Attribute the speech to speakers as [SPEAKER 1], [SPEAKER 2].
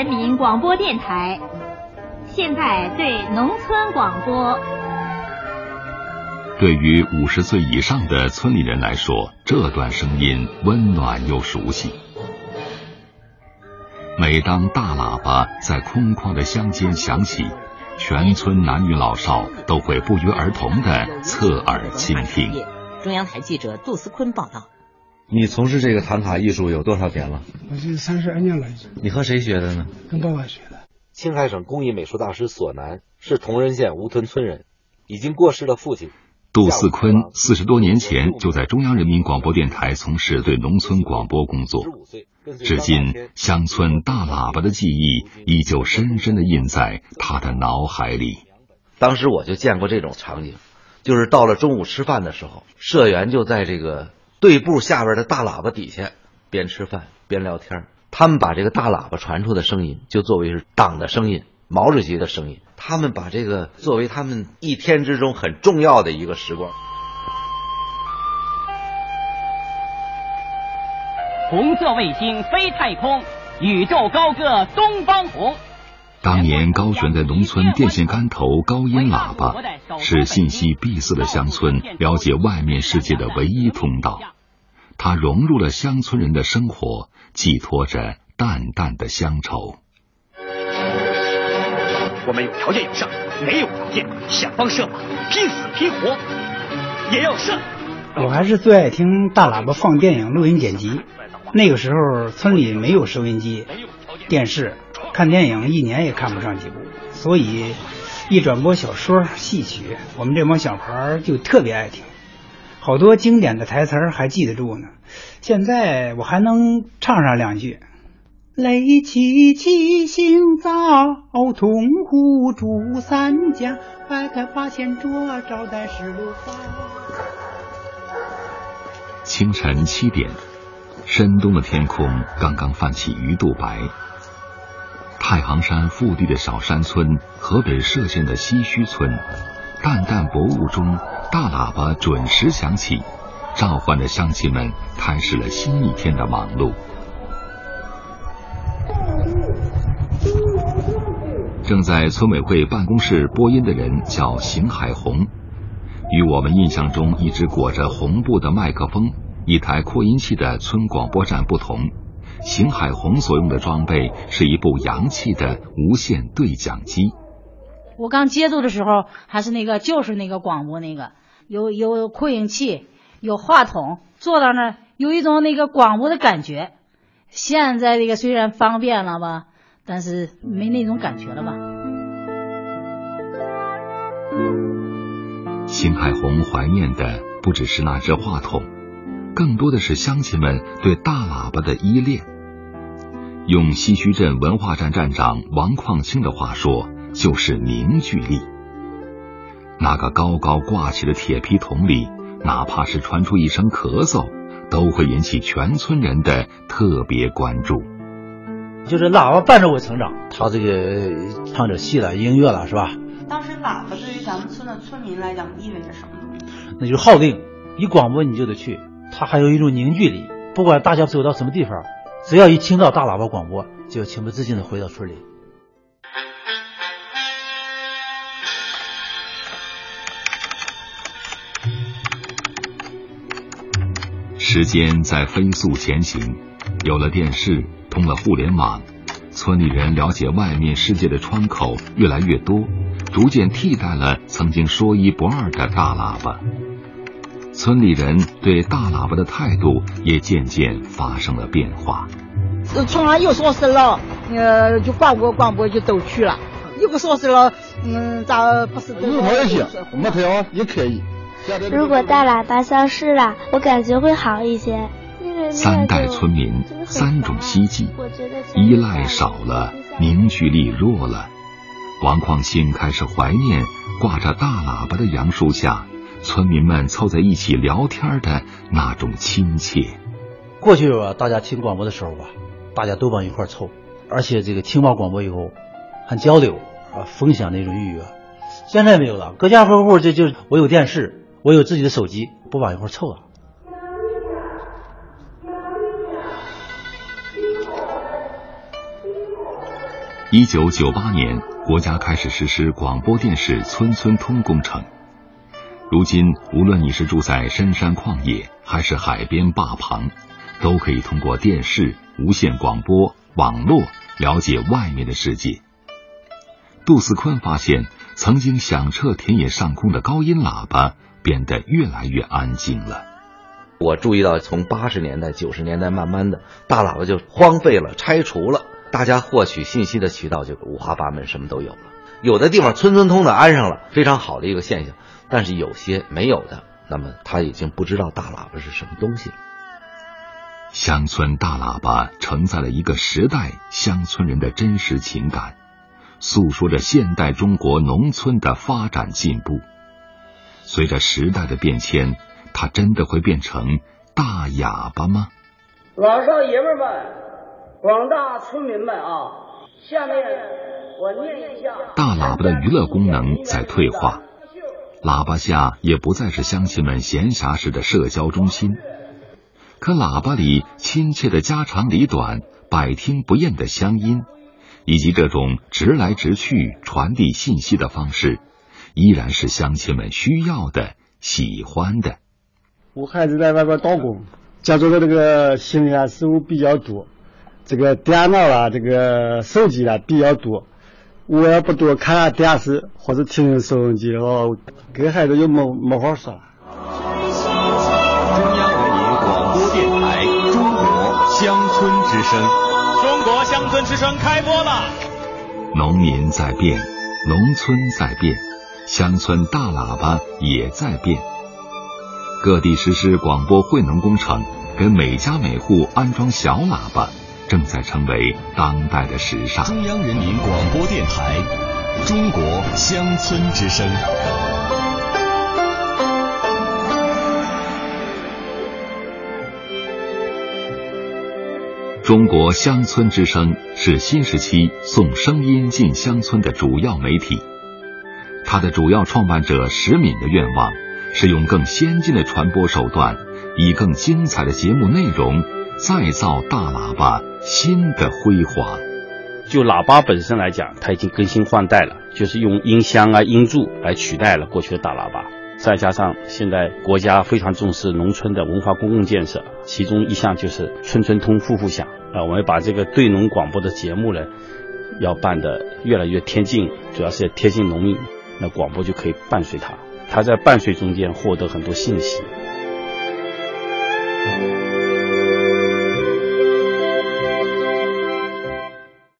[SPEAKER 1] 人民广播电台，现在对农村广播。
[SPEAKER 2] 对于五十岁以上的村里人来说，这段声音温暖又熟悉。每当大喇叭在空旷的乡间响起，全村男女老少都会不约而同的侧耳倾听。
[SPEAKER 3] 中央台记者杜思坤报道。
[SPEAKER 4] 你从事这个唐卡艺术有多少年了？
[SPEAKER 5] 我这三十二年了。
[SPEAKER 4] 你和谁学的呢？
[SPEAKER 5] 跟爸爸学的。
[SPEAKER 6] 青海省工艺美术大师索南是铜仁县吴屯村人，已经过世的父亲
[SPEAKER 2] 杜四坤四十多年前就在中央人民广播电台从事对农村广播工作，至今乡村大喇叭的记忆依旧深深的印在他的脑海里。
[SPEAKER 4] 当时我就见过这种场景，就是到了中午吃饭的时候，社员就在这个。队部下边的大喇叭底下，边吃饭边聊天。他们把这个大喇叭传出的声音，就作为是党的声音、毛主席的声音。他们把这个作为他们一天之中很重要的一个时光。
[SPEAKER 7] 红色卫星飞太空，宇宙高歌东方红。
[SPEAKER 2] 当年高悬的农村电线杆头高音喇叭，是信息闭塞的乡村了解外面世界的唯一通道。它融入了乡村人的生活，寄托着淡淡的乡愁。
[SPEAKER 8] 我们有条件有上，没有条件想方设法，拼死拼活也要上。
[SPEAKER 5] 我还是最爱听大喇叭放电影录音剪辑。那个时候村里没有收音机、电视。看电影一年也看不上几部，所以一转播小说、戏曲，我们这帮小孩就特别爱听，好多经典的台词还记得住呢。现在我还能唱上两句：“泪凄凄行早，铜壶煮三江，摆开八仙桌，招待十六方。”
[SPEAKER 2] 清晨七点，深冬的天空刚刚泛起鱼肚白。太行山腹地的小山村，河北涉县的西圩村，淡淡薄雾中，大喇叭准时响起，召唤着乡亲们开始了新一天的忙碌。正在村委会办公室播音的人叫邢海红，与我们印象中一只裹着红布的麦克风、一台扩音器的村广播站不同。邢海红所用的装备是一部洋气的无线对讲机。
[SPEAKER 9] 我刚接触的时候，还是那个就是那个广播那个，有有扩音器，有话筒，坐到那儿有一种那个广播的感觉。现在这个虽然方便了吧，但是没那种感觉了吧。
[SPEAKER 2] 邢海红怀念的不只是那只话筒。更多的是乡亲们对大喇叭的依恋。用西圩镇文化站站长王矿清的话说，就是凝聚力。那个高高挂起的铁皮桶里，哪怕是传出一声咳嗽，都会引起全村人的特别关注。
[SPEAKER 10] 就是喇叭伴着我成长，他这个唱着戏了、音乐了，是吧？
[SPEAKER 11] 当时喇叭对于咱们村的村民来讲意味着什么？
[SPEAKER 10] 那就是号令，一广播你就得去。它还有一种凝聚力，不管大家走到什么地方，只要一听到大喇叭广播，就情不自禁的回到村里。
[SPEAKER 2] 时间在飞速前行，有了电视，通了互联网，村里人了解外面世界的窗口越来越多，逐渐替代了曾经说一不二的大喇叭。村里人对大喇叭的态度也渐渐发生了变化。
[SPEAKER 12] 村上有说事了，呃，就广播广播就都去了。有个说事了，嗯，咋不是？
[SPEAKER 13] 日头也行，没头也可以。
[SPEAKER 14] 如果大喇叭消失了，我感觉会好一些。
[SPEAKER 2] 三代村民，三种希冀，依赖少了，凝聚力弱了。王矿新开始怀念挂着大喇叭的杨树下。村民们凑在一起聊天的那种亲切。
[SPEAKER 10] 过去啊，大家听广播的时候吧，大家都往一块凑，而且这个听完广播以后，很交流啊，分享那种愉悦。现在没有了，各家各户这就我有电视，我有自己的手机，不往一块凑了。
[SPEAKER 2] 一九九八年，国家开始实施广播电视村村通工程。如今，无论你是住在深山旷野，还是海边坝旁，都可以通过电视、无线广播、网络了解外面的世界。杜思坤发现，曾经响彻田野上空的高音喇叭变得越来越安静了。
[SPEAKER 4] 我注意到，从八十年代、九十年代，慢慢的大喇叭就荒废了、拆除了。大家获取信息的渠道就五花八门，什么都有了。有的地方村村通的安上了，非常好的一个现象。但是有些没有的，那么他已经不知道大喇叭是什么东西了。
[SPEAKER 2] 乡村大喇叭承载了一个时代乡村人的真实情感，诉说着现代中国农村的发展进步。随着时代的变迁，它真的会变成大哑巴吗？
[SPEAKER 15] 老少爷们们。广大村民们啊，下面我念一下。
[SPEAKER 2] 大喇叭的娱乐功能在退化，喇叭下也不再是乡亲们闲暇时的社交中心。可喇叭里亲切的家长里短、百听不厌的乡音，以及这种直来直去传递信息的方式，依然是乡亲们需要的、喜欢的。
[SPEAKER 13] 我孩子在外边打工，家中的这个行李啊事物比较多。这个电脑啊，这个手机啊比较多，我要不多看下电视或者听听收音机的话，跟孩子就没没话说了。
[SPEAKER 16] 中央人民广播电台《中国乡村之声》，
[SPEAKER 8] 中国乡村之声开播了。
[SPEAKER 2] 农民在变，农村在变，乡村大喇叭也在变。各地实施广播惠农工程，给每家每户安装小喇叭。正在成为当代的时尚。
[SPEAKER 16] 中央人民广播电台《中国乡村之声》。
[SPEAKER 2] 中国乡村之声是新时期送声音进乡村的主要媒体。它的主要创办者石敏的愿望是用更先进的传播手段，以更精彩的节目内容，再造大喇叭。新的辉煌。
[SPEAKER 17] 就喇叭本身来讲，它已经更新换代了，就是用音箱啊、音柱来取代了过去的大喇叭。再加上现在国家非常重视农村的文化公共建设，其中一项就是村村通、户户响啊。我们把这个对农广播的节目呢，要办得越来越贴近，主要是贴近农民，那广播就可以伴随他，他在伴随中间获得很多信息。